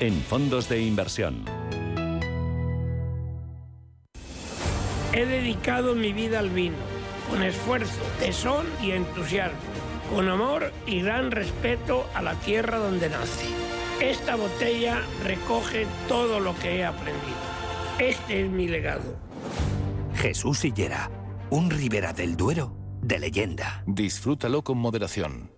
en fondos de inversión. He dedicado mi vida al vino, con esfuerzo, tesón y entusiasmo, con amor y gran respeto a la tierra donde nací. Esta botella recoge todo lo que he aprendido. Este es mi legado. Jesús Sillera, un Ribera del Duero de leyenda. Disfrútalo con moderación.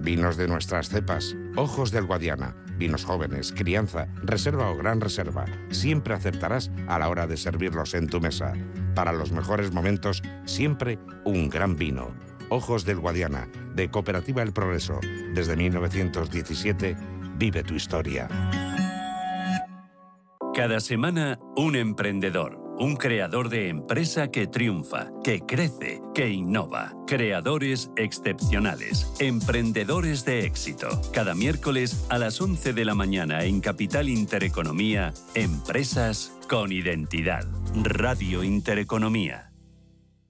vinos de nuestras cepas, ojos del Guadiana, vinos jóvenes, crianza, reserva o gran reserva. Siempre acertarás a la hora de servirlos en tu mesa. Para los mejores momentos, siempre un gran vino. Ojos del Guadiana, de Cooperativa El Progreso. Desde 1917, vive tu historia. Cada semana, un emprendedor, un creador de empresa que triunfa, que crece, que innova. Creadores excepcionales, emprendedores de éxito. Cada miércoles a las 11 de la mañana en Capital Intereconomía, Empresas con Identidad. Radio Intereconomía.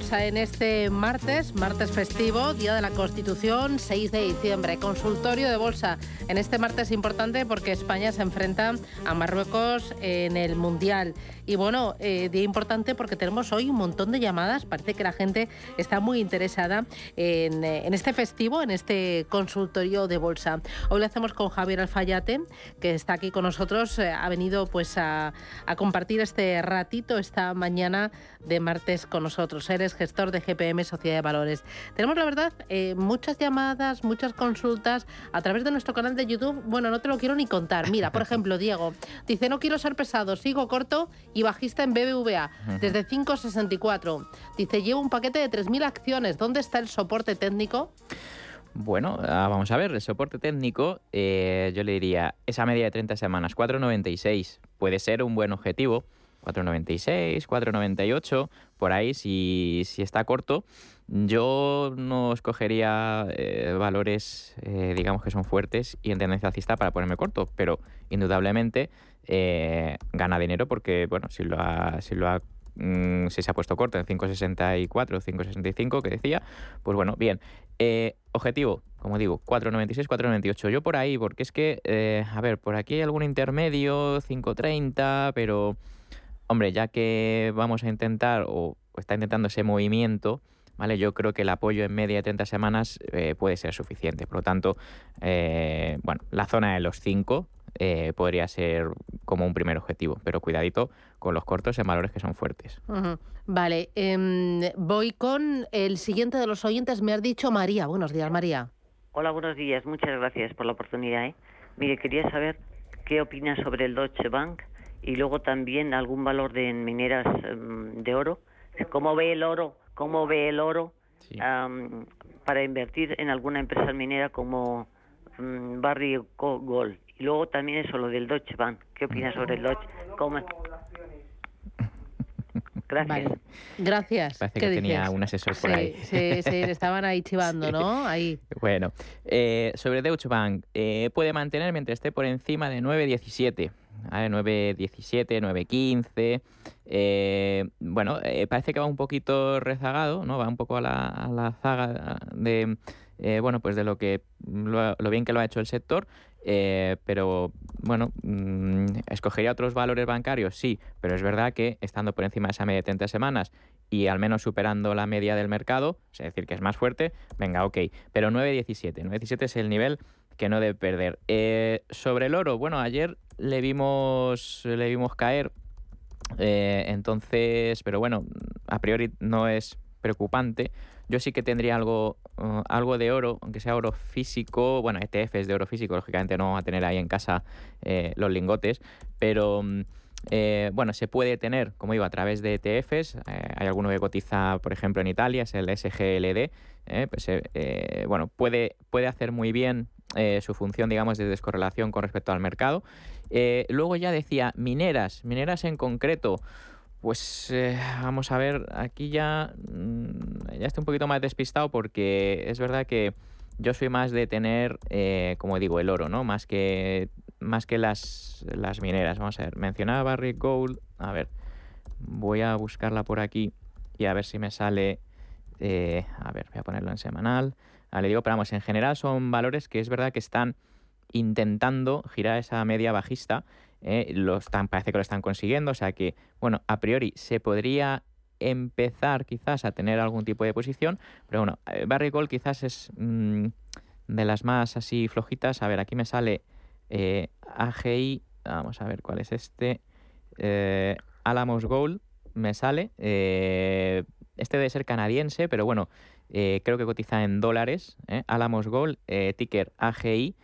Bolsa en este martes, martes festivo, Día de la Constitución, 6 de diciembre. Consultorio de bolsa en este martes importante porque España se enfrenta a Marruecos en el Mundial. Y bueno, eh, día importante porque tenemos hoy un montón de llamadas. Parece que la gente está muy interesada en, eh, en este festivo, en este consultorio de bolsa. Hoy lo hacemos con Javier Alfayate, que está aquí con nosotros. Eh, ha venido pues a, a compartir este ratito esta mañana de martes con nosotros. Eres gestor de GPM Sociedad de Valores. Tenemos, la verdad, eh, muchas llamadas, muchas consultas a través de nuestro canal de YouTube. Bueno, no te lo quiero ni contar. Mira, por ejemplo, Diego dice, no quiero ser pesado, sigo corto y bajista en BBVA desde 5,64. Dice, llevo un paquete de 3.000 acciones. ¿Dónde está el soporte técnico? Bueno, ah, vamos a ver, el soporte técnico, eh, yo le diría, esa media de 30 semanas, 4,96, puede ser un buen objetivo. 4,96, 4,98, por ahí, si, si está corto. Yo no escogería eh, valores, eh, digamos, que son fuertes y en tendencia alcista para ponerme corto, pero indudablemente eh, gana dinero porque, bueno, si lo ha, si lo ha mm, si se ha puesto corto en 5.64 o 5.65 que decía, pues bueno, bien. objetivo, como digo, 4.96, 4.98. Yo por ahí, porque es que, a ver, por aquí hay algún intermedio, 5.30, pero hombre, ya que vamos a intentar está intentando ese movimiento, ¿vale? Yo creo que el apoyo en media de 30 semanas eh, puede ser suficiente. Por lo tanto, eh, bueno, la zona de los 5 eh, podría ser como un primer objetivo, pero cuidadito con los cortos en valores que son fuertes. Vale, em, voy con el siguiente de los oyentes. Me has dicho María. Buenos días, María. Hola, buenos días. Muchas gracias por la oportunidad. ¿eh? Mire, quería saber qué opina sobre el Deutsche Bank y luego también algún valor de mineras em, de oro. ¿Cómo ve el oro? ¿Cómo ve el oro para invertir en alguna empresa minera como um, Barry Gold? Y luego también eso, lo del Deutsche Bank. ¿Qué opina sobre el Deutsche? ¿Cómo? Gracias. Gracias. Parece que tenía un asesor por ahí. Sí, sí, le estaban ahí chivando, ¿no? Ahí. Bueno, eh, sobre Deutsche Bank, eh, puede mantener mientras esté por encima de 9,17. 9.17, 9.15. Eh, bueno, eh, parece que va un poquito rezagado, ¿no? Va un poco a la, a la zaga de, eh, bueno, pues de lo que lo, bien que lo ha hecho el sector. Pero bueno, mm, escogería otros valores bancarios, sí, pero es verdad que estando por encima de esa media de 30 semanas y al menos superando la media del mercado, es decir, que es más fuerte, venga, ok. Pero 9.17, 9.17 es el nivel que no debe perder. Eh, sobre el oro, bueno, ayer le vimos, le vimos caer, eh, entonces, pero bueno, a priori no es preocupante. Yo sí que tendría algo, uh, algo de oro, aunque sea oro físico, bueno, ETFs de oro físico, lógicamente no vamos a tener ahí en casa eh, los lingotes, pero mm, bueno, se puede tener, como digo, a través de ETFs. hay alguno que cotiza, por ejemplo, en Italia, es el SGLD. Pues, bueno, puede, puede hacer muy bien su función, digamos, de descorrelación con respecto al mercado. luego ya decía, mineras, mineras en concreto. Pues eh, vamos a ver, aquí ya, mm, ya estoy un poquito más despistado porque es verdad que yo soy más de tener, eh, como digo, el oro, ¿no? Más que, más que las, las mineras. Vamos a ver, mencionaba Barrick Gold. A ver, voy a buscarla por aquí y a ver si me sale. Eh, a ver, voy a ponerlo en semanal. Le digo, pero vamos, en general son valores que es verdad que están intentando girar esa media bajista ¿eh? lo parece que lo están consiguiendo, o sea que, bueno, a priori se podría empezar quizás a tener algún tipo de posición, pero bueno, eh, Barry Gold quizás es mm, de las más así flojitas. A ver, aquí me sale eh, AGI, vamos a ver cuál es este, Alamos Gold, me sale, este debe ser canadiense, pero bueno, creo que cotiza en dólares, Alamos Gold, ticker AGI,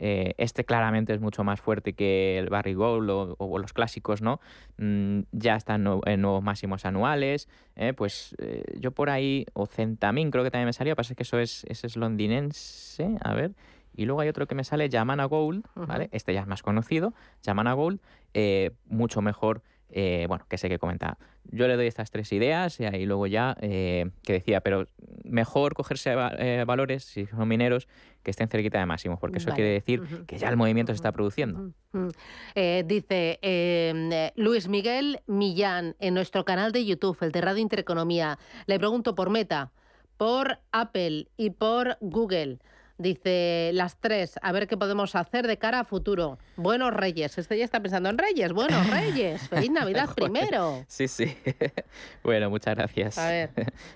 eh, este claramente es mucho más fuerte que el Barry Gold o, los clásicos, ¿no? Mm, ya están en nuevos máximos anuales. ¿eh? pues eh, yo por ahí, o Centamin creo que también me salió, pasa que eso es, ese es londinense, a ver. Y luego hay otro que me sale, Yamana Gold, ¿vale? Este ya es más conocido, Yamana Gold, mucho mejor eh, bueno, que sé que comenta. Yo le doy estas tres ideas y luego ya eh, que decía, pero mejor cogerse eh, valores, si son mineros, que estén cerquita de máximos, porque eso quiere decir que ya el movimiento se está produciendo. dice em, Luis Miguel Millán en nuestro canal de YouTube, el de Radio Intereconomía, le pregunto por Meta, por Apple y por Google. Dice las tres, a ver qué podemos hacer de cara a futuro. Buenos Reyes. Este ya está pensando en Reyes. Buenos Reyes. Feliz Navidad primero. Sí, sí. bueno, muchas gracias. A ver.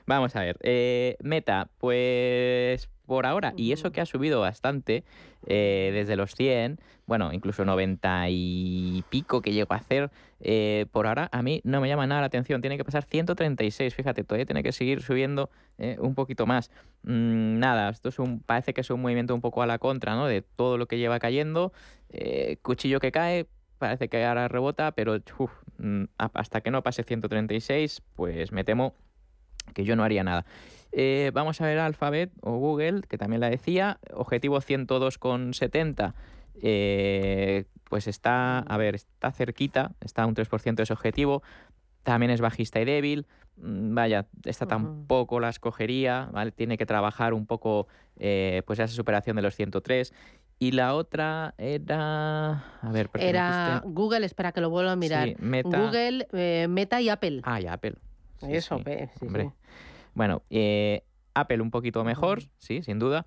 Vamos a ver. Eh, meta, pues por ahora, y eso que ha subido bastante eh, desde los 100, bueno, incluso 90 y pico que llegó a hacer, eh, por ahora a mí no me llama nada la atención, tiene que pasar 136, fíjate, todavía tiene que seguir subiendo eh, un poquito más. Mm, nada, esto es un, parece que es un movimiento un poco a la contra, ¿no? De todo lo que lleva cayendo, cuchillo que cae, parece que ahora rebota, pero mm, hasta que no pase 136, pues me temo que yo no haría nada. Eh, vamos a ver Alphabet o Google, que también la decía, objetivo 102,70. Eh, pues está, a ver, está cerquita, está un 3% de ese objetivo, también es bajista y débil, mm, vaya, esta tampoco la escogería, ¿vale? Tiene que trabajar un poco, eh, pues esa superación de los 103. Y la otra era, a ver, era Google, espera que lo vuelva a mirar. Google, Meta y Apple. Ah, y Apple. Eso, ve, Hombre. Bueno, eh, Apple un poquito mejor, sí, sin duda.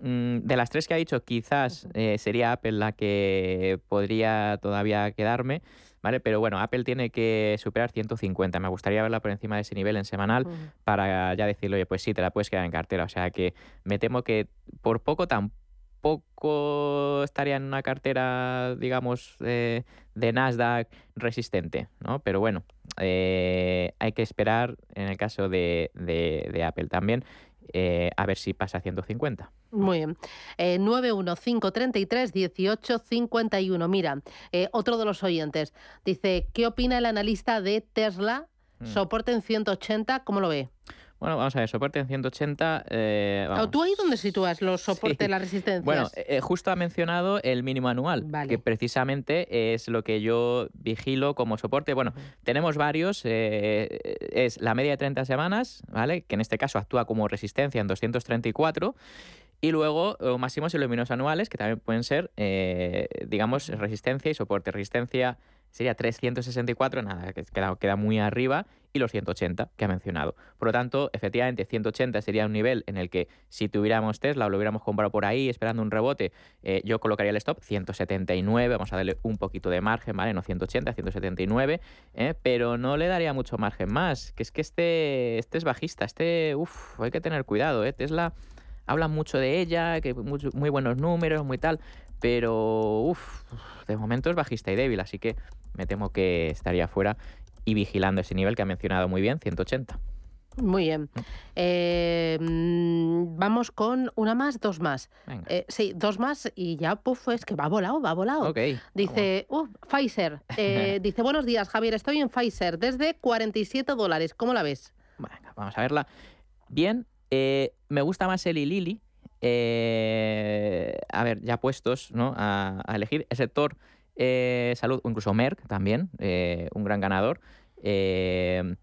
Mm, de las tres que ha dicho, quizás eh, sería Apple la que podría todavía quedarme, ¿vale? Pero bueno, Apple tiene que superar 150. Me gustaría verla por encima de ese nivel en semanal para ya decirle, oye, pues sí, te la puedes quedar en cartera. O sea que me temo que por poco tampoco estaría en una cartera, digamos, de Nasdaq resistente, ¿no? Pero bueno, eh, hay que esperar en el caso de, Apple también. eh, a ver si pasa a 150. Muy bien. Eh, 915331851. Mira, eh, otro de los oyentes dice, ¿qué opina el analista de Tesla? Mm. Soporte en 180, ¿cómo lo ve? Bueno, vamos a ver, soporte en 180. Eh, vamos. ¿Tú ahí dónde sitúas los soportes, Sí. las resistencias? Bueno, eh, justo ha mencionado el mínimo anual, Vale. que precisamente es lo que yo vigilo como soporte. Bueno, tenemos varios. eh, es la media de 30 semanas, ¿vale? Que en este caso actúa como resistencia en 234. Y luego eh, máximos y luminos anuales, que también pueden ser, eh, digamos, resistencia y soporte. Resistencia sería 364, nada, que queda, queda muy arriba, y los 180 que ha mencionado. Por lo tanto, efectivamente, 180 sería un nivel en el que si tuviéramos Tesla o lo hubiéramos comprado por ahí esperando un rebote, eh, yo colocaría el stop 179, vamos a darle un poquito de margen, ¿vale? No 180, 179, ¿eh? pero no le daría mucho margen más, que es que este, este es bajista, este, uff, hay que tener cuidado, ¿eh? Tesla hablan mucho de ella, que muy, muy buenos números, muy tal, pero uff, de momento es bajista y débil, así que me temo que estaría fuera y vigilando ese nivel que ha mencionado muy bien, 180. Muy bien. Eh, mm, vamos con una más, dos más. Eh, sí, dos más y ya, puf, es que va volado, va volado. Ok. Dice, uh, Pfizer. Eh, dice, buenos días, Javier, estoy en Pfizer desde 47 dólares. ¿Cómo la ves? Venga, vamos a verla. Bien, me gusta más el Lili. Eh, a ver, ya puestos ¿no? a, elegir el sector eh, salud, incluso Merck también, eh, un gran ganador. Eh,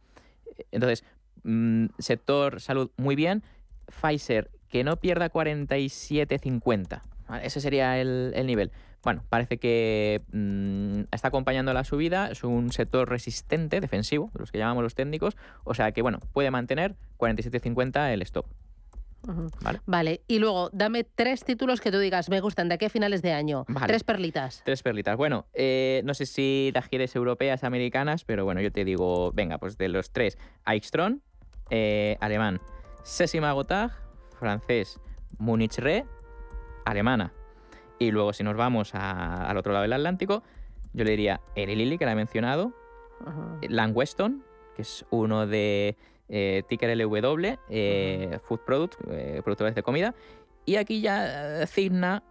entonces, mm, sector salud muy bien. Pfizer, que no pierda 47.50. ¿vale? Ese sería el, el nivel. Bueno, parece que mm, está acompañando la subida, es un sector resistente, defensivo, de los que llamamos los técnicos, o sea que bueno, puede mantener 47.50 el stop. Vale. Vale, y luego dame tres títulos que tú digas, me gustan, de aquí a finales de año. Vale. Tres perlitas. Tres perlitas. Bueno, eh, no sé si las quieres europeas, americanas, pero bueno, yo te digo, venga, pues de los tres, Aixtron, eh, alemán, Sesima Gotthard, francés, Munich Re, alemana. Y luego si nos vamos a- al otro lado del Atlántico, yo le diría Eli Lilly, que la he mencionado, Ajá. Lang Weston, que es uno de eh, ticker LW, eh, Food Product, eh, productores de comida. Y aquí ya eh, Cigna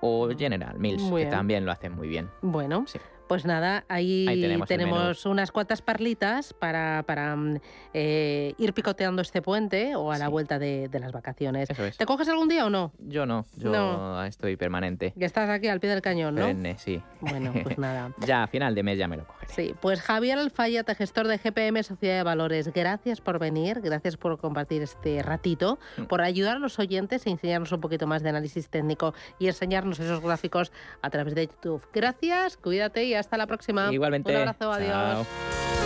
o General Mills, que también lo hacen muy bien. Bueno, Sí. Pues nada, ahí, Ahí tenemos unas cuantas perlitas para, para mm, eh, ir picoteando este puente o a la vuelta de, de las vacaciones. Es. ¿Te coges algún día o no? Yo no, yo No. estoy permanente. Ya estás aquí al pie del cañón, ¿no? Perenne, sí. Bueno, pues nada. Ya a final de mes ya me lo cogeré. Sí, pues Javier Alfayate, gestor de GPM Sociedad de Valores, gracias por venir, gracias por compartir este ratito, Mm. por ayudar a los oyentes a enseñarnos un poquito más de análisis técnico y enseñarnos esos gráficos a través de YouTube. Gracias, cuídate y hasta la próxima. Igualmente. Un abrazo, adiós. Chao.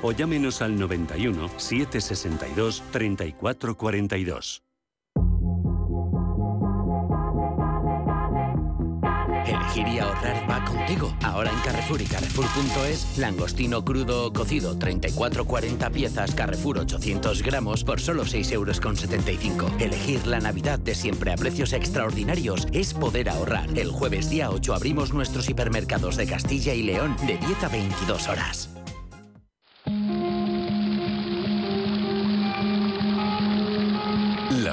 o llámenos al 91 762 3442. Elegir y ahorrar va contigo. Ahora en Carrefour y Carrefour.es, langostino crudo o cocido, 34,40 piezas, Carrefour 800 gramos por solo 6,75 euros. Elegir la Navidad de siempre a precios extraordinarios es poder ahorrar. El jueves día 8 abrimos nuestros hipermercados de Castilla y León de 10 a 22 horas.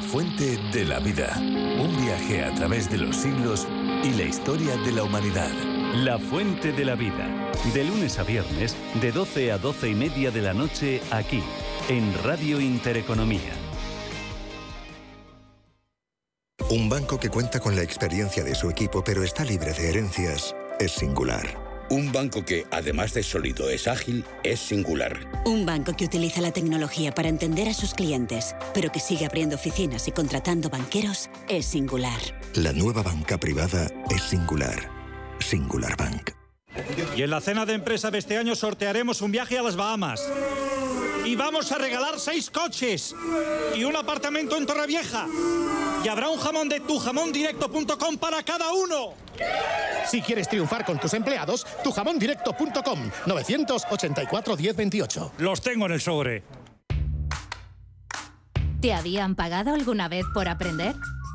Fuente de la vida. Un viaje a través de los siglos y la historia de la humanidad. La Fuente de la Vida. De lunes a viernes, de 12 a 12 y media de la noche, aquí, en Radio Intereconomía. Un banco que cuenta con la experiencia de su equipo pero está libre de herencias es singular. Un banco que, además de sólido, es ágil, es singular. Un banco que utiliza la tecnología para entender a sus clientes, pero que sigue abriendo oficinas y contratando banqueros, es singular. La nueva banca privada es singular. Singular Bank. Y en la cena de empresa de este año sortearemos un viaje a las Bahamas. Y vamos a regalar seis coches y un apartamento en Torrevieja. Y habrá un jamón de tujamondirecto.com para cada uno. Si quieres triunfar con tus empleados, tujamondirecto.com 984 1028. Los tengo en el sobre. ¿Te habían pagado alguna vez por aprender?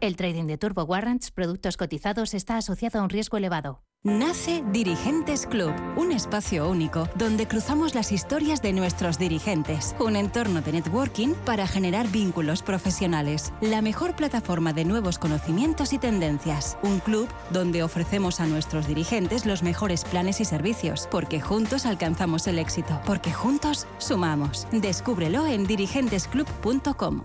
El trading de Turbo Warrants, productos cotizados, está asociado a un riesgo elevado. Nace Dirigentes Club, un espacio único donde cruzamos las historias de nuestros dirigentes, un entorno de networking para generar vínculos profesionales, la mejor plataforma de nuevos conocimientos y tendencias, un club donde ofrecemos a nuestros dirigentes los mejores planes y servicios, porque juntos alcanzamos el éxito, porque juntos sumamos. Descúbrelo en dirigentesclub.com.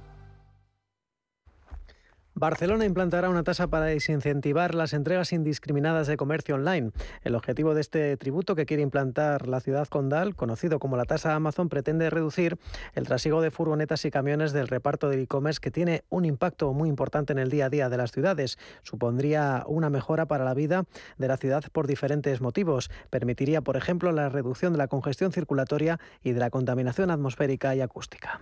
Barcelona implantará una tasa para desincentivar las entregas indiscriminadas de comercio online. El objetivo de este tributo que quiere implantar la ciudad condal, conocido como la tasa Amazon, pretende reducir el trasiego de furgonetas y camiones del reparto del e-commerce que tiene un impacto muy importante en el día a día de las ciudades. Supondría una mejora para la vida de la ciudad por diferentes motivos. Permitiría, por ejemplo, la reducción de la congestión circulatoria y de la contaminación atmosférica y acústica.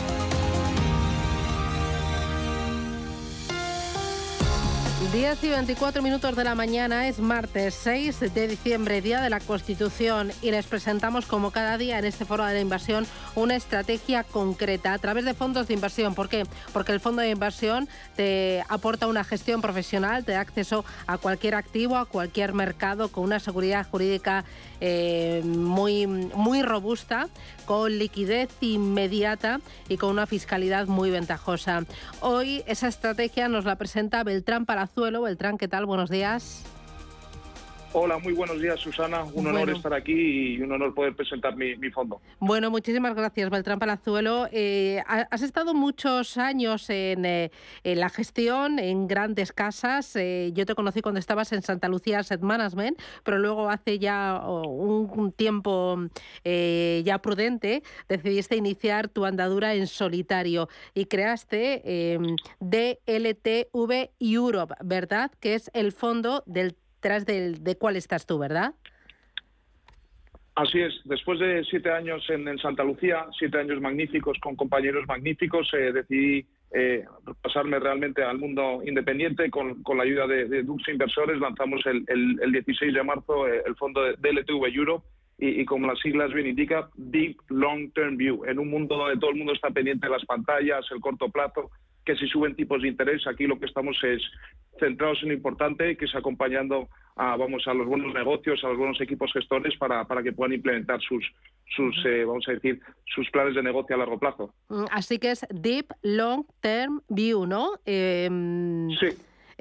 10 y 24 minutos de la mañana es martes 6 de diciembre, Día de la Constitución, y les presentamos como cada día en este foro de la inversión una estrategia concreta a través de fondos de inversión. ¿Por qué? Porque el fondo de inversión te aporta una gestión profesional, te da acceso a cualquier activo, a cualquier mercado con una seguridad jurídica eh, muy, muy robusta, con liquidez inmediata y con una fiscalidad muy ventajosa. Hoy esa estrategia nos la presenta Beltrán Palazuelo. Beltrán, ¿qué tal? Buenos días. Hola, muy buenos días, Susana. Un honor estar aquí y un honor poder presentar mi, fondo. Bueno, muchísimas gracias, Beltrán Palazuelo. Eh, has estado muchos años en, la gestión, en grandes casas. Eh, yo te conocí cuando estabas en Santa Lucía Asset Management, pero luego hace ya un, tiempo eh, ya prudente decidiste iniciar tu andadura en solitario y creaste DLTV Europe, ¿verdad? Que es el fondo del detrás de cuál estás tú, ¿verdad? Así es, después de siete años en, Santa Lucía, siete años magníficos con compañeros magníficos, eh, decidí eh, pasarme realmente al mundo independiente con, la ayuda de, Dux Inversores. Lanzamos el, 16 de marzo eh, el fondo de DLTV Europe y, y, como las siglas bien indica, Deep Long Term View, en un mundo donde todo el mundo está pendiente de las pantallas, el corto plazo, que si suben tipos de interés, aquí lo que estamos es centrados en lo importante, que es acompañando a, vamos, a los buenos negocios, a los buenos equipos gestores para, para que puedan implementar sus, sus eh, vamos a decir, sus planes de negocio a largo plazo. Mm, así que es Deep Long Term View, ¿no? Em, sí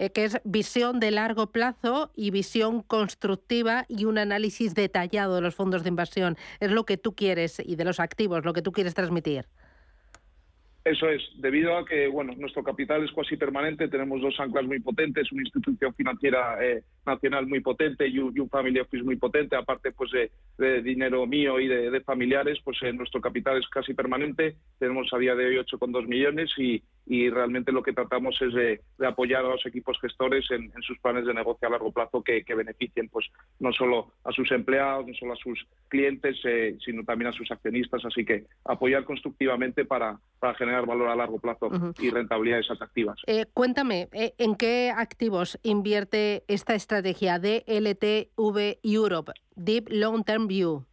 eh, que es visión de largo plazo y visión constructiva y un análisis detallado de los fondos de inversión. Es lo que tú quieres y de los activos, lo que tú quieres transmitir. Eso es, debido a que bueno, nuestro capital es casi permanente, tenemos dos anclas muy potentes, una institución financiera eh, nacional muy potente y un, family office muy potente, aparte pues de, dinero mío y de, familiares, pues eh, nuestro capital es casi permanente, tenemos a día de hoy 8,2 millones y, y realmente lo que tratamos es de, apoyar a los equipos gestores en, sus planes de negocio a largo plazo que, beneficien pues no solo a sus empleados, no solo a sus clientes, eh, sino también a sus accionistas. Así que apoyar constructivamente para, generar valor a largo plazo y rentabilidades atractivas. Eh, cuéntame, eh, ¿en qué activos invierte esta estrategia de LTV Europe, Deep Long Term View?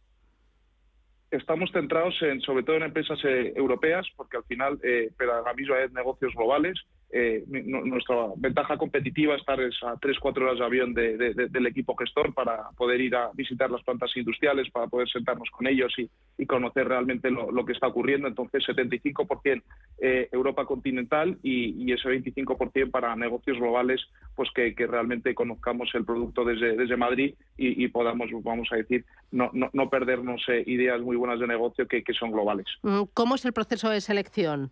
Estamos centrados en, sobre todo en empresas eh, europeas, porque al final, eh, misma vez negocios globales, eh, nuestra ventaja competitiva es estar a 3-4 horas de avión del equipo gestor para poder ir a visitar las plantas industriales, para poder sentarnos con ellos y, conocer realmente lo, que está ocurriendo. Entonces, 75% eh, Europa continental y, ese 25% para negocios globales, pues que, realmente conozcamos el producto desde, desde Madrid y, podamos, vamos a decir, no, no, perdernos eh, ideas muy buenas de negocio que son globales. Mm, ¿Cómo es el proceso de selección?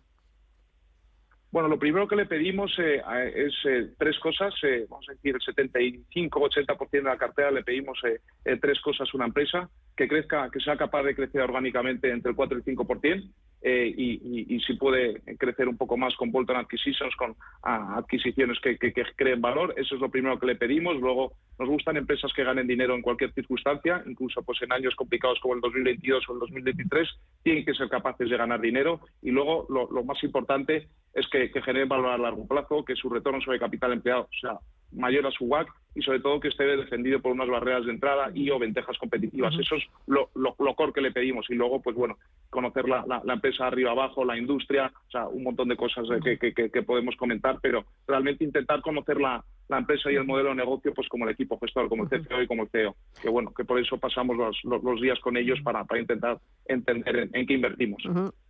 Bueno, lo primero que le pedimos eh, es eh, tres cosas. Eh, vamos a decir, el 75-80% de la cartera le pedimos tres cosas a una empresa, que crezca, que sea capaz de crecer orgánicamente entre el 4 y el 5%, eh, y, si puede crecer un poco más con bolt-on acquisitions, con adquisiciones que, creen valor. Eso es lo primero que le pedimos. Luego, nos gustan empresas que ganen dinero en cualquier circunstancia, incluso pues en años complicados como el 2022 o el 2023, tienen que ser capaces de ganar dinero. Y luego, lo, más importante es que, que generen valor a largo plazo, que su retorno sobre capital empleado sea mayor a su WAC y sobre todo que esté defendido por unas barreras de entrada y o ventajas competitivas. Eso es lo, lo, core que le pedimos y luego, pues bueno, conocer la, la, empresa arriba abajo, la industria, o sea, un montón de cosas que, que, que, podemos comentar, pero realmente intentar conocer la, la, empresa y el modelo de negocio, pues como el equipo gestor, como el CFO y como el CEO. Que bueno, que por eso pasamos los, los, días con ellos para, para intentar entender en, qué invertimos.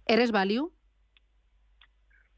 ¿Eres value?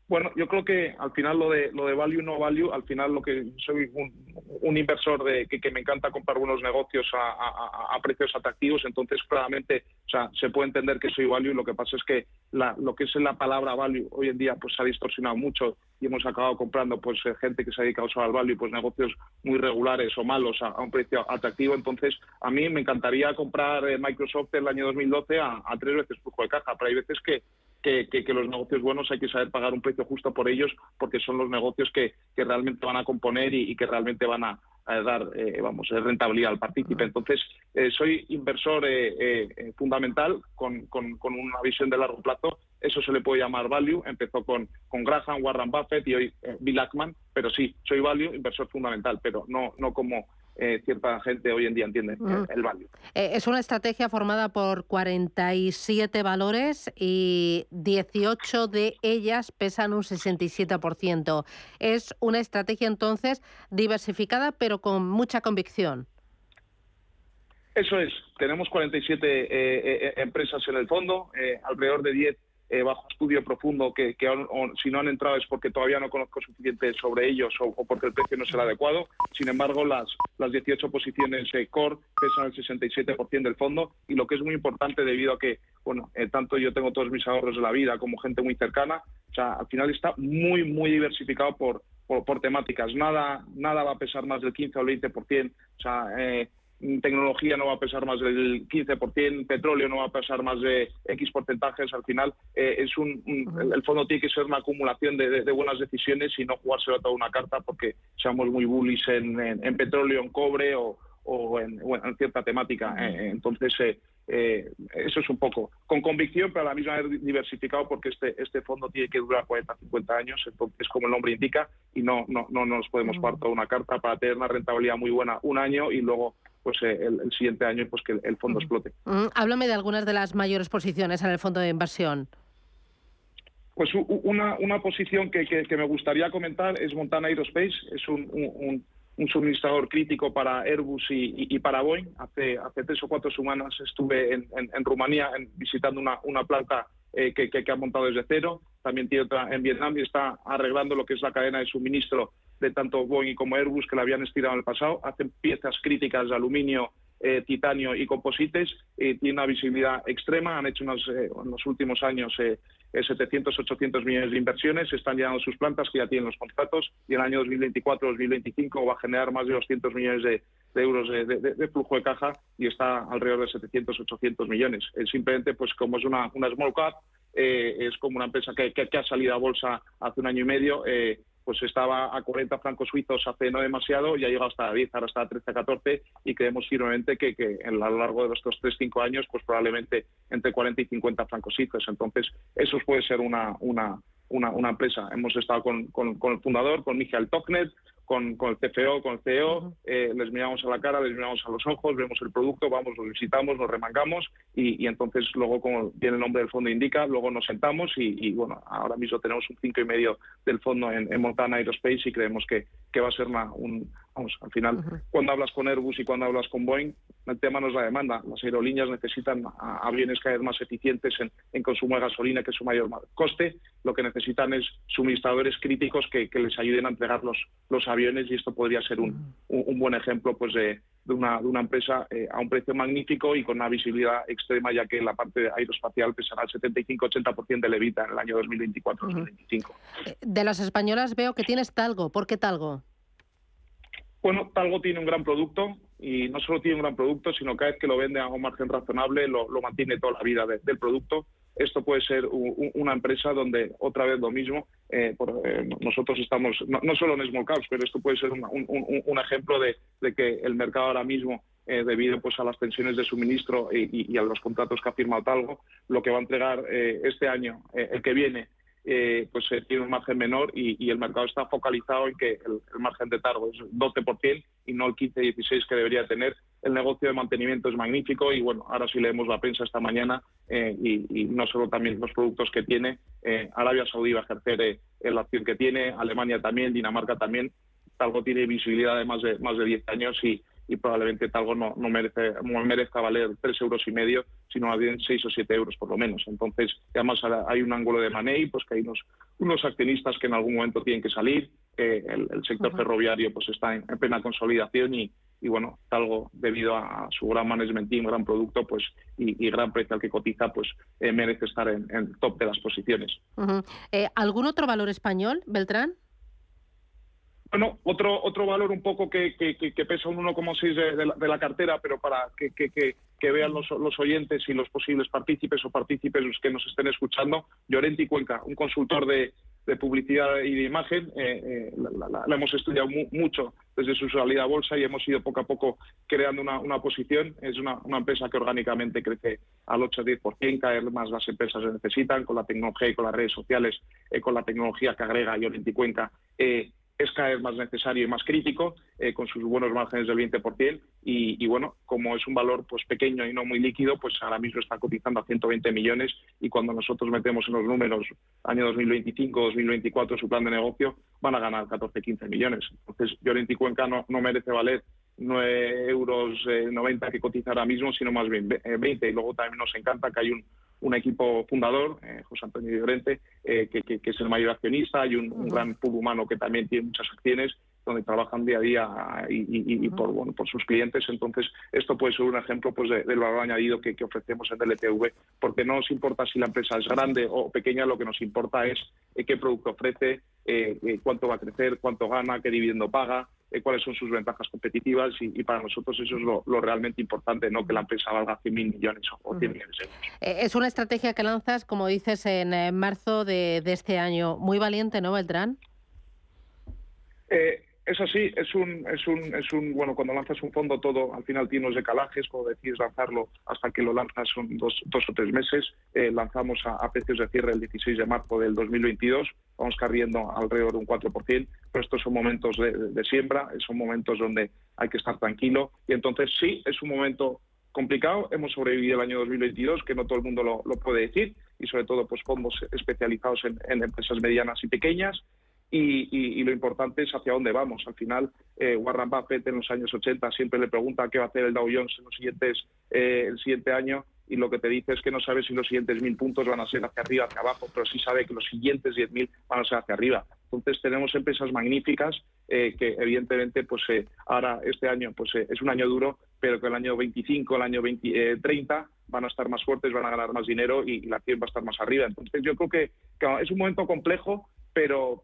Bueno, yo creo que al final lo de lo de value no value, al final lo que soy un, inversor de que, me encanta comprar buenos negocios a, precios atractivos, entonces claramente, o sea, se puede entender que soy value. Lo que pasa es que lo que es la palabra value hoy en día pues se ha distorsionado mucho y hemos acabado comprando pues eh, gente que se ha dedicado solo al value, pues negocios muy regulares o malos a, un precio atractivo. Entonces, a mí me encantaría comprar eh, Microsoft el año 2012 a, a tres veces flujo de caja, pero hay veces que que, los negocios buenos hay que saber pagar un precio justo por ellos porque son los negocios que, realmente van a componer y, que realmente van a, dar eh, vamos rentabilidad al partícipe. Entonces, eh, soy inversor eh, fundamental con, una visión de largo plazo. Eso se le puede llamar value. Empezó con, con Graham, Warren Buffett y hoy Bill Ackman. Pero sí, soy value, inversor fundamental, pero no, no como eh, cierta gente hoy en día entiende el value. Eh, es una estrategia formada por 47 valores y 18 de ellas pesan un 67%. Es una estrategia entonces diversificada pero con mucha convicción. Eso es, tenemos 47 eh, empresas en el fondo, alrededor de 10 eh, bajo estudio profundo que, si no han entrado es porque todavía no conozco suficiente sobre ellos o, porque el precio no es el adecuado. Sin embargo, las, las 18 posiciones eh, core pesan el 67% del fondo y lo que es muy importante debido a que, bueno, eh, tanto yo tengo todos mis ahorros de la vida como gente muy cercana, o sea, al final está muy, muy diversificado por, por, temáticas. Nada, nada va a pesar más del 15 o el 20%. O sea, eh, tecnología no va a pesar más del 15%, petróleo no va a pesar más de X porcentajes. Al final, eh, es un, el fondo tiene que ser una acumulación de, buenas decisiones y no jugárselo a toda una carta porque seamos muy bullish en, petróleo, en cobre o, en, cierta temática. Eh, entonces, eh, eso es un poco con convicción, pero a la misma vez diversificado porque este, este fondo tiene que durar 40, 50 años, entonces como el nombre indica, y no, no, no nos podemos jugar toda una carta para tener una rentabilidad muy buena un año y luego pues eh, el, siguiente año pues que el, fondo explote. Mm, háblame de algunas de las mayores posiciones en el fondo de inversión. Pues una, una posición que, que, me gustaría comentar es Montana Aerospace, es un, un, un suministrador crítico para Airbus y, y, para Boeing. Hace, hace tres o cuatro semanas estuve en, en, Rumanía visitando una, una planta eh, que, que, ha montado desde cero. También tiene otra en Vietnam y está arreglando lo que es la cadena de suministro de tanto Boeing como Airbus que la habían estirado en el pasado, hacen piezas críticas de aluminio, eh, titanio y composites, y tiene una visibilidad extrema, han hecho unos, eh, en los últimos años 700, eh, 800 millones de inversiones, están llenando sus plantas que ya tienen los contratos y en el año 2024-2025 va a generar más de 200 millones de, euros de, flujo de caja y está alrededor de 700, 800 millones. simplemente, pues como es una, una small cap, es como una empresa que, que, ha salido a bolsa hace un año y medio pues estaba a 40 francos suizos hace no demasiado y ha llegado hasta 10, ahora está a 13, 14 y creemos firmemente que, que a lo largo de estos 3, 5 años pues probablemente entre 40 y 50 francos suizos. Entonces, eso puede ser una, una, una, una empresa. Hemos estado con, con, con el fundador, con Michael Tochnet, con, con, el CFO, con el CEO, eh, les miramos a la cara, les miramos a los ojos, vemos el producto, vamos, lo visitamos, nos remangamos y, y entonces luego, como tiene el nombre del fondo indica, luego nos sentamos y, y bueno, ahora mismo tenemos un cinco y medio del fondo en, en Montana Aerospace y creemos que, que va a ser una, un, vamos, al final, cuando hablas con Airbus y cuando hablas con Boeing, el tema no es la demanda. Las aerolíneas necesitan aviones cada vez más eficientes en, en, consumo de gasolina, que es su mayor coste. Lo que necesitan es suministradores críticos que, que les ayuden a entregar los, los aviones y esto podría ser un, un, un buen ejemplo pues de, de una, de una empresa eh, a un precio magnífico y con una visibilidad extrema, ya que la parte aeroespacial pesará el 75-80% del EBITA en el año 2024-2025. De las españolas veo que tienes Talgo. ¿Por qué Talgo? Bueno, Talgo tiene un gran producto y no solo tiene un gran producto, sino cada vez que lo vende a un margen razonable lo, lo mantiene toda la vida de, del producto. Esto puede ser un, una empresa donde otra vez lo mismo. Eh, por, eh, nosotros estamos no, solo en small caps, pero esto puede ser un, un, ejemplo de, que el mercado ahora mismo eh, debido pues a las tensiones de suministro y, y, a los contratos que ha firmado Talgo, lo que va a entregar este año, el que viene, eh, pues eh, tiene un margen menor y, el mercado está focalizado en que el, margen de Targo es 12% y no el 15-16% que debería tener. El negocio de mantenimiento es magnífico y bueno, ahora sí leemos la prensa esta mañana eh, y, y, no solo también los productos que tiene. Eh, Arabia Saudí va a ejercer eh, la acción que tiene, Alemania también, Dinamarca también. Talgo tiene visibilidad de más de, más de 10 años y, y probablemente Talgo no, no, merece, no merezca valer tres euros y medio, sino más bien seis o siete euros por lo menos. Entonces, además hay un ángulo de money, pues que hay unos, unos accionistas que en algún momento tienen que salir, eh, el, el, sector uh -huh. ferroviario pues está en, en, plena consolidación y, y bueno, Talgo debido a, su gran management team, gran producto pues y, y gran precio al que cotiza, pues eh, merece estar en, en, top de las posiciones. Uh -huh. eh, ¿Algún otro valor español, Beltrán? Bueno, otro otro valor un poco que, que, que pesa un 1,6 de, de, la, de la cartera, pero para que, vean los, los, oyentes y los posibles partícipes o partícipes los que nos estén escuchando, Llorenti Cuenca, un consultor de, publicidad y de imagen, eh, eh, la, hemos estudiado mu mucho desde su salida a bolsa y hemos ido poco a poco creando una, una posición. Es una, una, empresa que orgánicamente crece al 8-10%, caer más las empresas se necesitan, con la tecnología y con las redes sociales, eh, con la tecnología que agrega Llorenti Cuenca es cada vez más necesario y más crítico, eh, con sus buenos márgenes del 20%, y, y, bueno, como es un valor pues pequeño y no muy líquido, pues ahora mismo está cotizando a 120 millones, y cuando nosotros metemos en los números año 2025, 2024 su plan de negocio, van a ganar 14, 15 millones. Entonces, Llorenti Cuenca no, merece valer 9 euros eh, 90 que cotiza ahora mismo, sino más bien 20. Y luego también nos encanta que hay un, un equipo fundador, eh, José Antonio Llorente, eh, que, que, que, es el mayor accionista, y un, un, gran pool humano que también tiene muchas acciones donde trabajan día a día y, y, y por, bueno, por sus clientes. Entonces, esto puede ser un ejemplo pues, de, del valor añadido que, que, ofrecemos en LTV, porque no nos importa si la empresa es grande o pequeña, lo que nos importa es eh, qué producto ofrece, eh, cuánto va a crecer, cuánto gana, qué dividendo paga, eh, cuáles son sus ventajas competitivas y, y para nosotros eso es lo, lo, realmente importante, no que la empresa valga 100.000 millones o 100 millones de euros. Es una estrategia que lanzas, como dices, en marzo de, de este año. Muy valiente, ¿no, Beltrán? Eh, es así, es un, es un, es un, bueno, cuando lanzas un fondo todo al final tiene unos decalajes, cuando decides lanzarlo hasta que lo lanzas son dos, dos o tres meses, eh, lanzamos a, precios de cierre el 16 de marzo del 2022, vamos carriendo alrededor de un 4%, pero estos son momentos de, siembra, son momentos donde hay que estar tranquilo. Y entonces sí, es un momento complicado, hemos sobrevivido el año 2022, que no todo el mundo lo, puede decir, y sobre todo pues fondos especializados en empresas medianas y pequeñas, y, lo importante es hacia dónde vamos. Al final, eh, Warren Buffett en los años 80 siempre le pregunta qué va a hacer el Dow Jones en los siguientes, eh, el siguiente año y lo que te dice es que no sabe si los siguientes mil puntos van a ser hacia arriba, hacia abajo, pero sí sabe que los siguientes 10.000 van a ser hacia arriba. Entonces tenemos empresas magníficas eh, que evidentemente pues eh, ahora este año pues eh, es un año duro, pero que el año 25, el año 20, 30 van a estar más fuertes, van a ganar más dinero y, la acción va a estar más arriba. Entonces yo creo que es un momento complejo, pero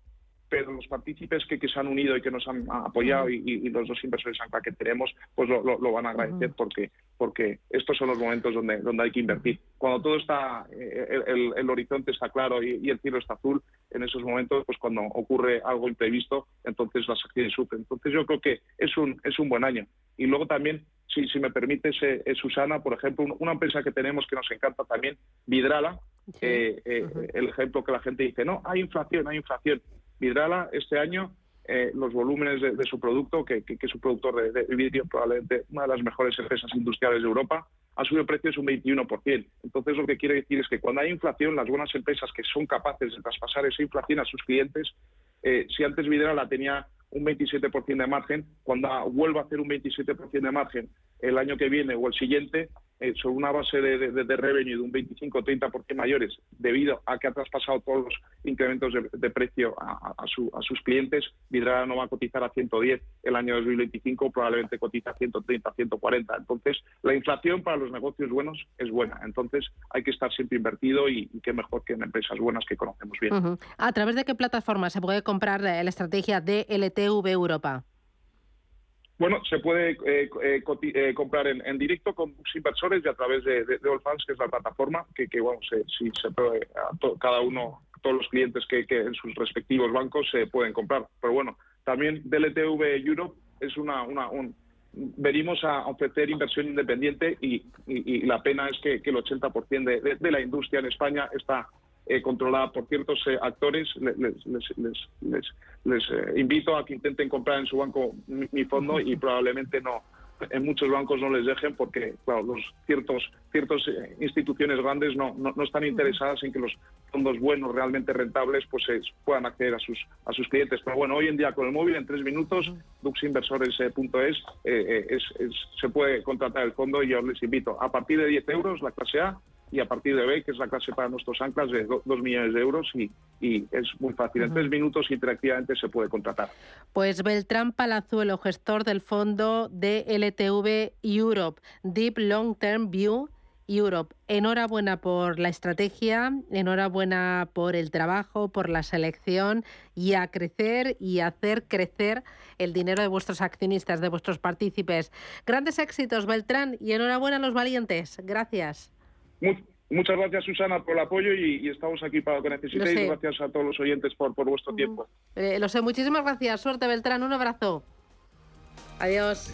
pero los partícipes que, que, se han unido y que nos han apoyado y, los dos inversores ancla que tenemos, pues lo, lo, van a agradecer porque, porque estos son los momentos donde, donde hay que invertir. Cuando todo está, eh, el, el, horizonte está claro y, el cielo está azul, en esos momentos, pues cuando ocurre algo imprevisto, entonces las acciones sufren. Entonces yo creo que es un, es un buen año. Y luego también, si, si me permites, eh, eh, Susana, por ejemplo, una empresa que tenemos que nos encanta también, Vidrala, el ejemplo que la gente dice, no, hay inflación, hay inflación. Vidrala este año eh, los volúmenes de, su producto, que, es un productor de, vidrio, probablemente una de las mejores empresas industriales de Europa, ha subido precios un 21%. Entonces, lo que quiere decir es que cuando hay inflación, las buenas empresas que son capaces de traspasar esa inflación a sus clientes, eh, si antes Vidrala tenía un 27% de margen, cuando vuelva a hacer un 27% de margen el año que viene o el siguiente, eh, sobre una base de, de, de, revenue de un 25 o 30% mayores, debido a que ha traspasado todos los incrementos de, precio a, sus clientes, Vidrala no va a cotizar a 110 el año 2025, probablemente cotiza a 130, 140. Entonces, la inflación para los negocios buenos es buena. Entonces, hay que estar siempre invertido y, qué mejor que en empresas buenas que conocemos bien. ¿A través de qué plataforma se puede comprar la estrategia de Europa? Bueno, se puede eh, eh, eh, comprar en, directo con inversores y a través de, de, All Funds, que es la plataforma que, que bueno, se, si se puede, cada uno, todos los clientes que, en sus respectivos bancos se pueden comprar. Pero bueno, también DLTV Europe es una, un, venimos a ofrecer inversión independiente y, la pena es que, el 80% de, la industria en España está eh, controlada por ciertos eh, actores, les, les, eh, invito a que intenten comprar en su banco mi, fondo y probablemente no en muchos bancos no les dejen porque claro, los ciertos ciertas instituciones grandes no, no, están interesadas en que los fondos buenos realmente rentables pues puedan acceder a sus a sus clientes. Pero bueno hoy en día con el móvil en tres minutos duxinversores.es es, se puede contratar el fondo y yo les invito. A partir de 10 euros la clase A y a partir de B, que es la clase para nuestros anclas, de 2 millones de euros y, es muy fácil. En tres minutos interactivamente se puede contratar. Pues Beltrán Palazuelo, gestor del fondo de LTV Europe, Deep Long Term View Europe. Enhorabuena por la estrategia, enhorabuena por el trabajo, por la selección y a crecer y hacer crecer el dinero de vuestros accionistas, de vuestros partícipes. Grandes éxitos, Beltrán, y enhorabuena a los valientes. Gracias muchas gracias, Susana, por el apoyo y, estamos aquí para lo que necesitéis. Gracias a todos los oyentes por, por vuestro tiempo. Eh, lo sé, muchísimas gracias. Suerte, Beltrán. Un abrazo. Adiós.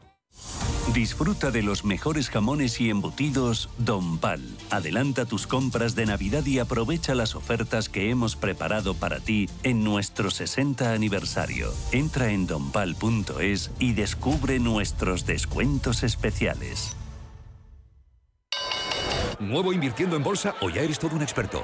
Disfruta de los mejores jamones y embutidos Don Pal. Adelanta tus compras de Navidad y aprovecha las ofertas que hemos preparado para ti en nuestro 60 aniversario. Entra en donpal.es y descubre nuestros descuentos especiales. ¿Nuevo invirtiendo en bolsa o ya eres todo un experto?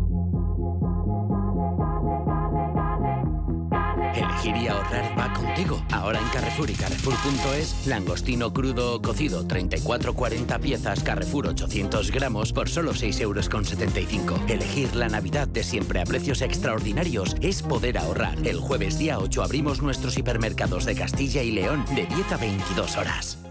Elegir y ahorrar va contigo. Ahora en Carrefour y Carrefour.es, langostino crudo cocido 34-40 piezas, Carrefour 800 gramos por solo 6,75 euros. Elegir la Navidad de siempre a precios extraordinarios es poder ahorrar. El jueves día 8 abrimos nuestros hipermercados de Castilla y León de 10 a 22 horas.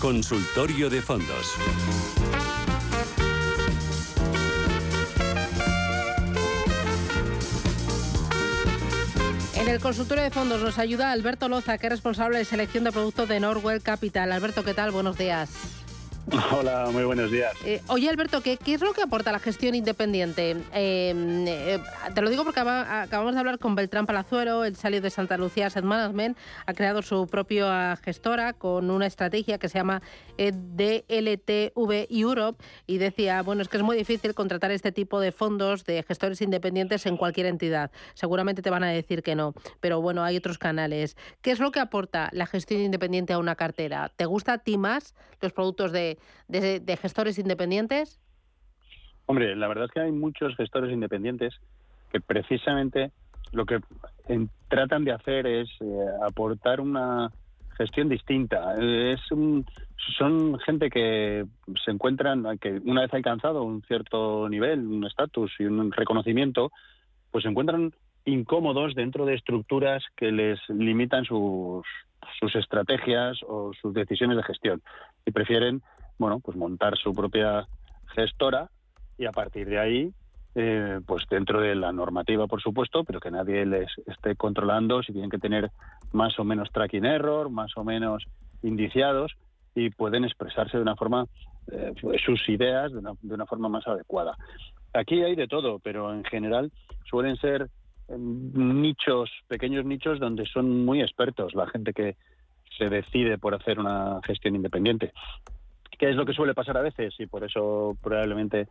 Consultorio de fondos. En el consultorio de fondos nos ayuda Alberto Loza, que es responsable de selección de productos de Norwell Capital. Alberto, ¿qué tal? Buenos días. Hola, muy buenos días. Eh, oye, Alberto, ¿qué, ¿qué, es lo que aporta la gestión independiente? Eh, eh, te lo digo porque acabamos de hablar con Beltrán Palazuero, el salió de Santa Lucía Asset Management, ha creado su propia gestora con una estrategia que se llama DLTV Europe y decía, bueno, es que es muy difícil contratar este tipo de fondos de gestores independientes en cualquier entidad. Seguramente te van a decir que no, pero bueno, hay otros canales. ¿Qué es lo que aporta la gestión independiente a una cartera? ¿Te gusta a ti más los productos de de, gestores independientes? Hombre, la verdad es que hay muchos gestores independientes que precisamente lo que tratan de hacer es eh, aportar una gestión distinta. Es son gente que se encuentran, que una vez alcanzado un cierto nivel, un estatus y un reconocimiento, pues se encuentran incómodos dentro de estructuras que les limitan sus, sus estrategias o sus decisiones de gestión y prefieren bueno, pues montar su propia gestora y a partir de ahí, eh, pues dentro de la normativa, por supuesto, pero que nadie les esté controlando si tienen que tener más o menos tracking error, más o menos indiciados y pueden expresarse de una forma, eh, sus ideas de una, de una forma más adecuada. Aquí hay de todo, pero en general suelen ser em, nichos, pequeños nichos donde son muy expertos la gente que se decide por hacer una gestión independiente que es lo que suele pasar a veces y por eso probablemente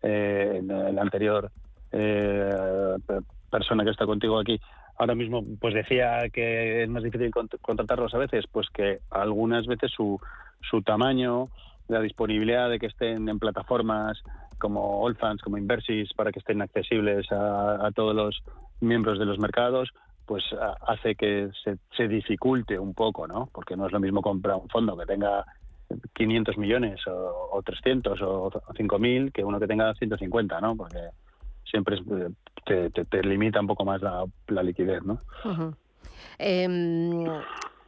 eh, la anterior eh, persona que está contigo aquí ahora mismo pues decía que es más difícil contratarlos a veces pues que algunas veces su, su tamaño la disponibilidad de que estén en plataformas como Allfans, como Inversis, para que estén accesibles a, a todos los miembros de los mercados, pues hace que se, se, dificulte un poco, ¿no? Porque no es lo mismo comprar un fondo que tenga 500 millones o, 300 o 5.000 que uno que tenga 150, ¿no? Porque siempre te, te, limita un poco más la, liquidez, ¿no? Em,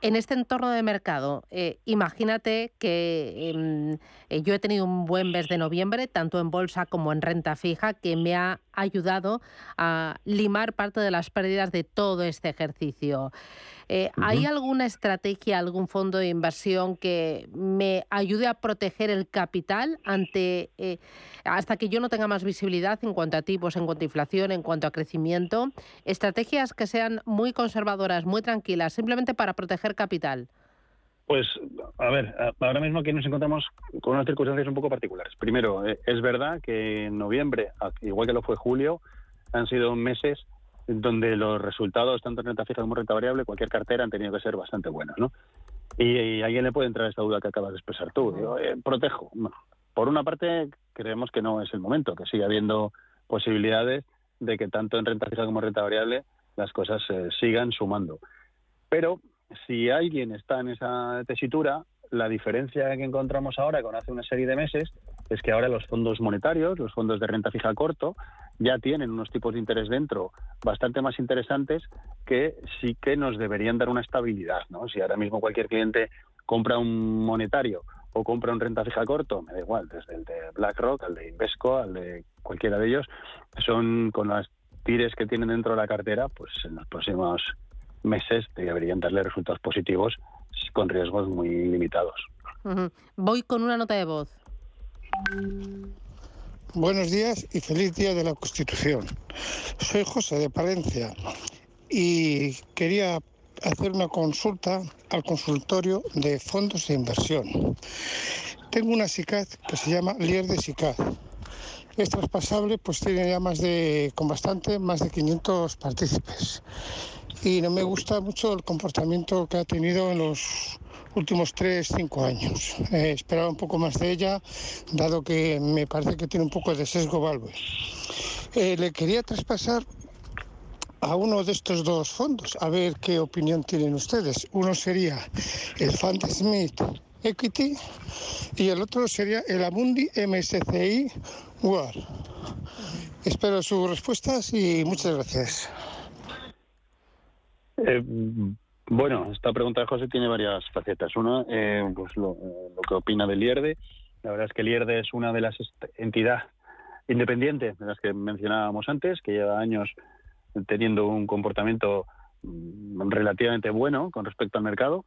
en este entorno de mercado, eh, imagínate que em, eh, yo he tenido un buen mes de noviembre, tanto en bolsa como en renta fija, que me ha ayudado a limar parte de las pérdidas de todo este ejercicio. Eh, ¿Hay alguna estrategia, algún fondo de inversión que me ayude a proteger el capital ante eh, hasta que yo no tenga más visibilidad en cuanto a tipos, en cuanto a inflación, en cuanto a crecimiento? Estrategias que sean muy conservadoras, muy tranquilas, simplemente para proteger capital. Pues, a ver, ahora mismo aquí nos encontramos con unas circunstancias un poco particulares. Primero, eh, es verdad que en noviembre, igual que lo fue julio, han sido meses donde los resultados, tanto en renta fija como renta variable, cualquier cartera han tenido que ser bastante buenos, ¿no? Y, a alguien le puede entrar esta duda que acabas de expresar tú. Eh, protejo. por una parte, creemos que no es el momento, que sigue habiendo posibilidades de que tanto en renta fija como en renta variable las cosas eh, sigan sumando. Pero si alguien está en esa tesitura, la diferencia que encontramos ahora con hace una serie de meses es que ahora los fondos monetarios, los fondos de renta fija corto, ya tienen unos tipos de interés dentro bastante más interesantes que sí que nos deberían dar una estabilidad. ¿no? Si ahora mismo cualquier cliente compra un monetario o compra un renta fija corto, me da igual, desde el de BlackRock al de Invesco, al de cualquiera de ellos, son con las tires que tienen dentro de la cartera, pues en los próximos meses deberían darle resultados positivos con riesgos muy limitados. Voy con una nota de voz. Buenos días y feliz día de la Constitución. Soy José de Palencia y quería hacer una consulta al consultorio de fondos de inversión. Tengo una SICAD que se llama Lier de SICAD es traspasable, pues tiene ya más de, con bastante, más de 500 partícipes. Y no me gusta mucho el comportamiento que ha tenido en los últimos 3-5 años. Eh, esperaba un poco más de ella, dado que me parece que tiene un poco de sesgo valve. Eh, le quería traspasar a uno de estos dos fondos, a ver qué opinión tienen ustedes. Uno sería el Fund Smith Equity y el otro sería el Amundi MSCI World. Espero sus respuestas y muchas gracias. Eh, bueno, esta pregunta de José tiene varias facetas. Una, eh, pues lo, lo, que opina del IERDE. La verdad es que el es una de las entidades independientes de las que mencionábamos antes, que lleva años teniendo un comportamiento mm, relativamente bueno con respecto al mercado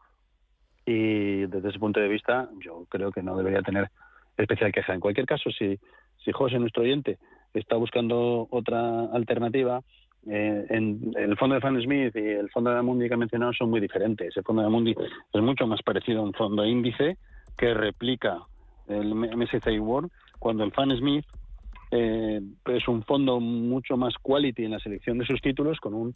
y desde ese punto de vista yo creo que no debería tener especial queja. En cualquier caso, si, si José, nuestro oyente, está buscando otra alternativa, eh, en, el fondo de Fan Smith y el fondo de Amundi que he mencionado son muy diferentes. El fondo de Amundi es mucho más parecido a un fondo índice que replica el MSCI World, cuando el Fan Smith eh, es un fondo mucho más quality en la selección de sus títulos, con, un,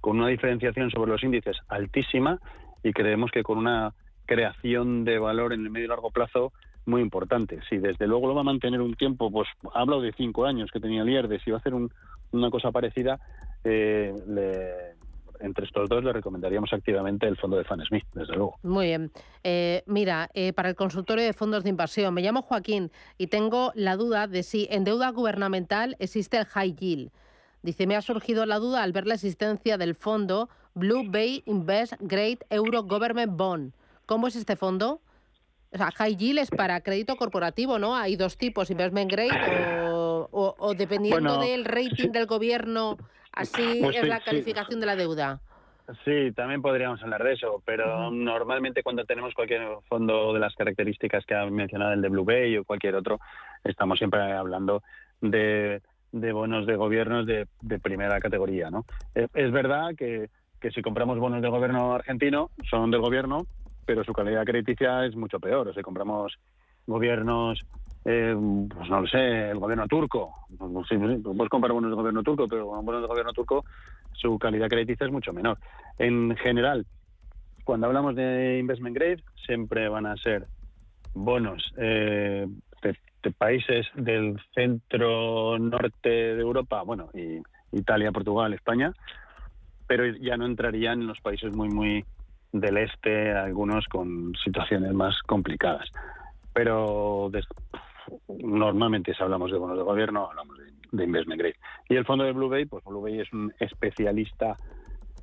con una diferenciación sobre los índices altísima y creemos que con una creación de valor en el medio y largo plazo muy importante. Si desde luego lo va a mantener un tiempo, pues hablo de cinco años que tenía el si va a hacer una cosa parecida, eh, le, entre estos dos le recomendaríamos activamente el fondo de Fan Smith, desde luego. Muy bien. Eh, mira, eh, para el consultorio de fondos de inversión, me llamo Joaquín y tengo la duda de si en deuda gubernamental existe el high yield. Dice, me ha surgido la duda al ver la existencia del fondo Blue Bay Invest Great Euro Government Bond. ¿Cómo es este fondo? O sea, high yield es para crédito corporativo, ¿no? Hay dos tipos, investment grade o, dependiendo del rating del gobierno Así pues es la calificación de la deuda. Sí, también podríamos hablar de eso, pero normalmente cuando tenemos cualquier fondo de las características que ha mencionado el de Blue Bay o cualquier otro, estamos siempre hablando de, bonos de gobiernos de, primera categoría. ¿no? Es, es verdad que, que, si compramos bonos de gobierno argentino, son del gobierno, pero su calidad crediticia es mucho peor. O si compramos gobiernos eh, pues no lo sé, el gobierno turco. Pues sí, pues puedes gobierno turco, pero bonos del gobierno turco su calidad crediticia es mucho menor. En general, cuando hablamos de investment grade, siempre van a ser bonos eh, de, países del centro norte de Europa, bueno, y Italia, Portugal, España, pero ya no entrarían en los países muy, muy del este, algunos con situaciones más complicadas. Pero normalmente si hablamos de bonos de gobierno, hablamos de, investment grade. Y el fondo de Blue Bay, pues Blue Bay es un especialista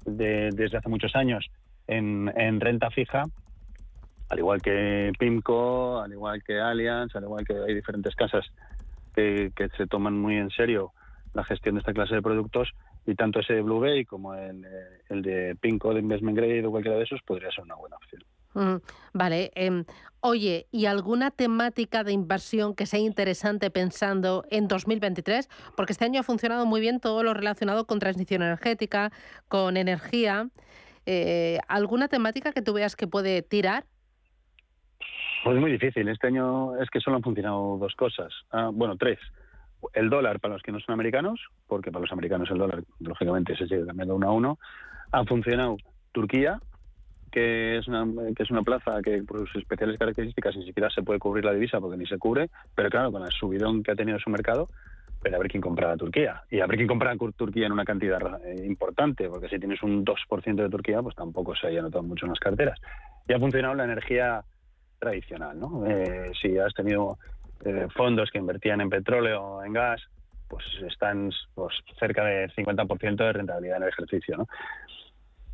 desde hace muchos años en, renta fija, al igual que PIMCO, al igual que Allianz, al igual que hay diferentes casas que, se toman muy en serio la gestión de esta clase de productos y tanto ese de Blue Bay como el, el de PIMCO de Investment Grade o cualquiera de esos podría ser una buena opción. Vale. Em, oye, ¿y alguna temática de inversión que sea interesante pensando en 2023? Porque este año ha funcionado muy bien todo lo relacionado con transición energética, con energía. Eh, ¿Alguna temática que tú veas que puede tirar? Pues muy difícil. Este año es que solo han funcionado dos cosas. Ah, bueno, tres. El dólar para los que no son americanos, porque para los americanos el dólar, lógicamente, se sigue cambiando uno a uno. Ha funcionado Turquía, que es una que es una plaza que por sus especiales características ni siquiera se puede cubrir la divisa porque ni se cubre, pero claro, con el subidón que ha tenido su mercado, pero a ver quién compra a Turquía. Y a ver quién compra a Turquía en una cantidad eh, importante, porque si tienes un 2% de Turquía, pues tampoco se haya notado mucho en las carteras. Y ha funcionado la energía tradicional, ¿no? Eh, si has tenido eh, fondos que invertían en petróleo o en gas, pues están pues, cerca del 50% de rentabilidad en el ejercicio, ¿no?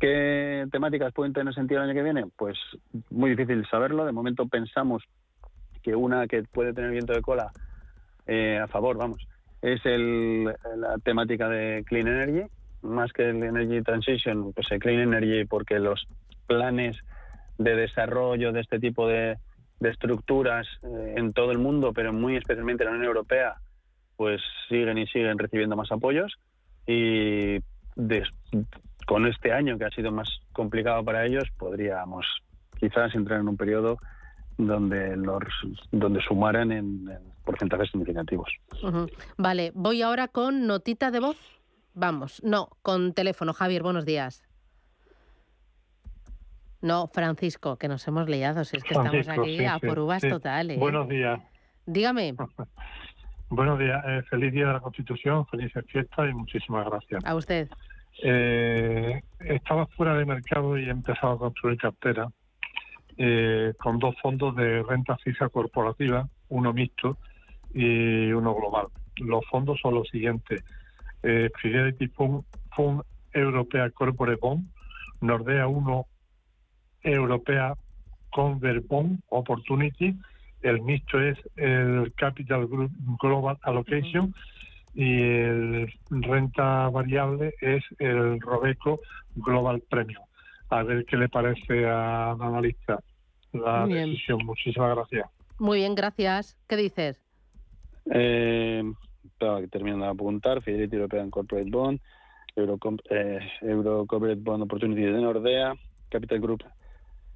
¿Qué temáticas pueden tener sentido el año que viene? Pues muy difícil saberlo. De momento pensamos que una que puede tener viento de cola eh, a favor, vamos, es la temática de Clean Energy, más que el Energy Transition, pues el Clean Energy, porque los planes de desarrollo de este tipo de, estructuras eh, en todo el mundo, pero muy especialmente en la Unión Europea, pues siguen y siguen recibiendo más apoyos y con este año que ha sido más complicado para ellos, podríamos quizás entrar en un periodo donde los donde sumaran en, porcentajes significativos. Vale, voy ahora con notita de voz. Vamos, no, con teléfono. Javier, buenos días. No, Francisco, que nos hemos liado, si es que estamos aquí a por uvas totales. Buenos días. Dígame. Buenos días, eh, feliz día de la Constitución, felices fiestas y muchísimas gracias. A usted. Eh, estaba fuera de mercado y he empezado a construir cartera eh, con dos fondos de renta fija corporativa, uno mixto y uno global. Los fondos son los siguientes: eh, Fidelity Fund, Europea Corporate Bond, Nordea 1 Europea Convert Bond Opportunity, el mixto es el Capital Group Global Allocation y el renta variable es el Robeco Global Premium. A ver qué le parece al analista la decisión. Muchísimas gracias. Muy bien, gracias. ¿Qué dices? Eh, terminando de apuntar, Fidelity European Corporate Bond, Euro, eh, Euro Corporate Bond Opportunity de Nordea, Capital Group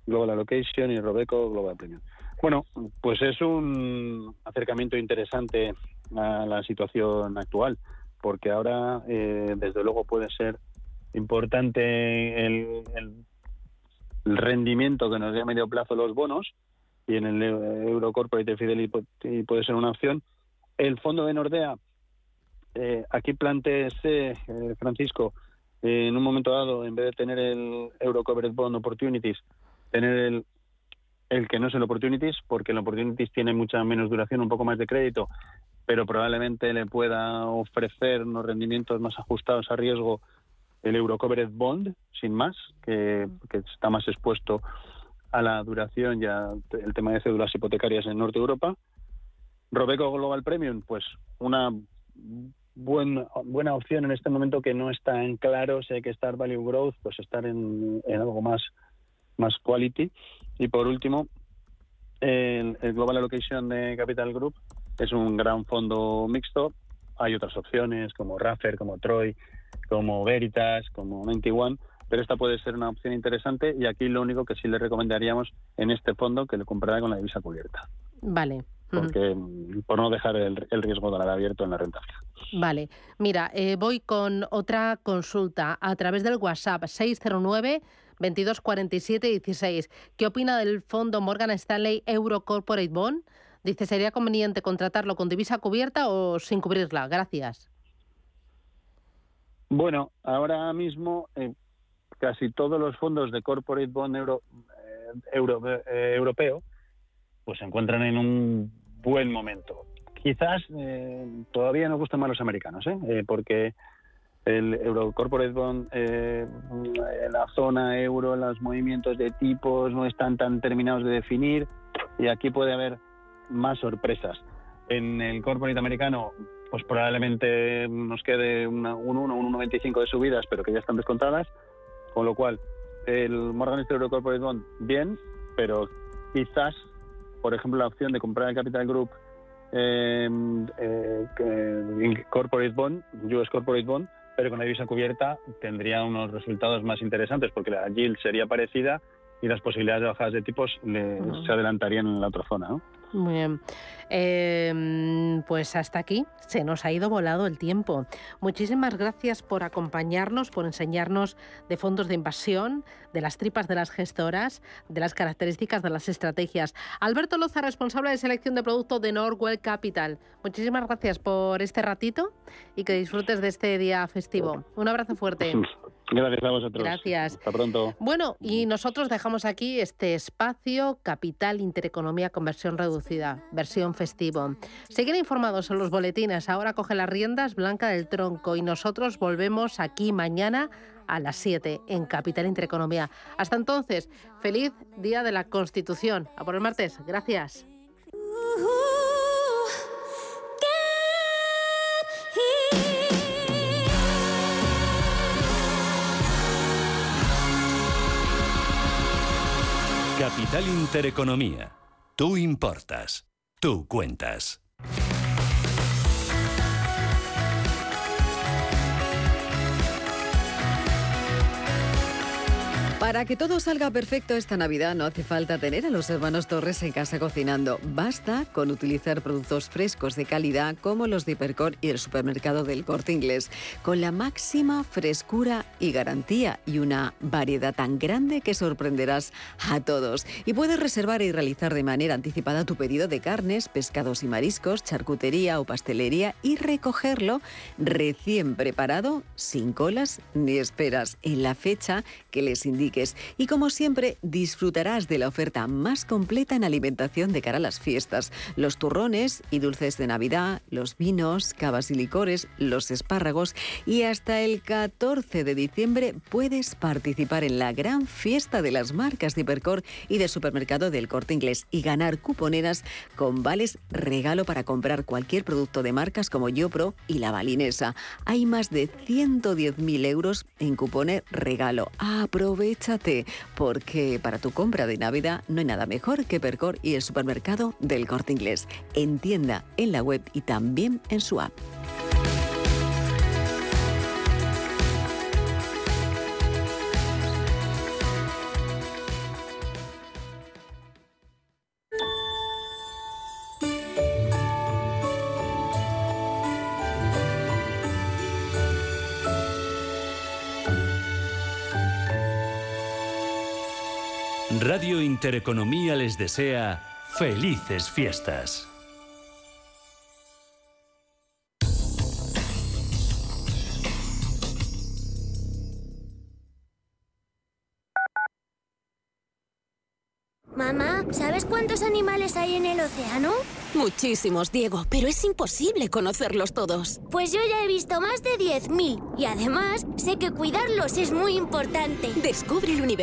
Global Allocation y Robeco Global Premium. Bueno, pues es un acercamiento interesante a la situación actual, porque ahora, eh, desde luego, puede ser importante el, rendimiento que nos dé a medio plazo los bonos, y en el Euro Corporate Fidelity puede ser una opción. El fondo de Nordea, eh, aquí planteese, eh, Francisco, en un momento dado, en vez de tener el Euro Corporate Bond Opportunities, tener el el que no es el Opportunities, porque el Opportunities tiene mucha menos duración, un poco más de crédito, pero probablemente le pueda ofrecer unos rendimientos más ajustados a riesgo el Eurocovered Bond, sin más, que, está más expuesto a la duración y el tema de cédulas hipotecarias en Norte Europa. Robeco Global Premium, pues una buena opción en este momento que no está en claro si hay que estar value growth, pues estar en, en algo más, más quality y por último, el, Global Allocation de Capital Group es un gran fondo mixto. Hay otras opciones como Raffer, como Troy, como Veritas, como 91, pero esta puede ser una opción interesante y aquí lo único que sí le recomendaríamos en este fondo que lo comprara con la divisa cubierta. Vale. Porque por no dejar el, riesgo de la abierto en la renta fija. Vale. Mira, eh, voy con otra consulta a través del WhatsApp 609 22 47 16. ¿Qué opina del fondo Morgan Stanley Euro Corporate Bond? Dice, ¿sería conveniente contratarlo con divisa cubierta o sin cubrirla? Gracias. Bueno, ahora mismo eh, casi todos los fondos de Corporate Bond eh, eh, europeo pues se encuentran en un buen momento. Quizás todavía nos gustan más los americanos, porque el Euro Corporate Bond, en la zona euro, los movimientos de tipos no están tan terminados de definir y aquí puede haber más sorpresas. En el corporate americano, pues probablemente nos quede una, un 1, un 1,95 de subidas, pero que ya están descontadas, con lo cual el Morgan Stanley Corporate Bond, bien, pero quizás, por ejemplo, la opción de comprar el Capital Group eh, eh, Corporate Bond, US Corporate Bond, pero con la divisa cubierta tendría unos resultados más interesantes porque la yield sería parecida y las posibilidades de bajadas de tipos se adelantarían en la otra zona. ¿no? Muy bien. Em, pues hasta aquí se nos ha ido volado el tiempo. Muchísimas gracias por acompañarnos, por enseñarnos de fondos de invasión, de las tripas de las gestoras, de las características de las estrategias. Alberto Loza, responsable de selección de producto de Norwell Capital. Muchísimas gracias por este ratito y que disfrutes de este día festivo. Un abrazo fuerte. Gracias a vosotros. Gracias. Hasta pronto. Bueno, y nosotros dejamos aquí este espacio Capital Intereconomía Conversión Reducida, versión festivo. Siguen informados en los boletines. Ahora coge las riendas Blanca del Tronco y nosotros volvemos aquí mañana a las 7 en Capital Intereconomía. Hasta entonces, feliz Día de la Constitución. A por el martes. Gracias. Capital Intereconomía. Tú importas. Tú cuentas. Para que todo salga perfecto esta Navidad no hace falta tener a los hermanos Torres en casa cocinando. Basta con utilizar productos frescos de calidad como los de Hipercor y el supermercado del Corte Inglés, con la máxima frescura y garantía y una variedad tan grande que sorprenderás a todos. Y puedes reservar y realizar de manera anticipada tu pedido de carnes, pescados y mariscos, charcutería o pastelería y recogerlo recién preparado, sin colas ni esperas, en la fecha que les indique y como siempre, disfrutarás de la oferta más completa en alimentación de cara a las fiestas. Los turrones y dulces de Navidad, los vinos, cavas y licores, los espárragos y hasta el 14 de diciembre puedes participar en la gran fiesta de las marcas de Hipercor y de supermercado del Corte Inglés y ganar cuponeras con vales regalo para comprar cualquier producto de marcas como YoPro y la balinesa. Hay más de 110.000 euros en cupones regalo. Aprovecha Porque para tu compra de Navidad no hay nada mejor que Percor y el supermercado del Corte Inglés. En tienda, en la web y también en su app. Radio Intereconomía les desea felices fiestas. Mamá, ¿sabes cuántos animales hay en el océano? Muchísimos, Diego, pero es imposible conocerlos todos. Pues yo ya he visto más de 10.000 y además sé que cuidarlos es muy importante. Descubre el universo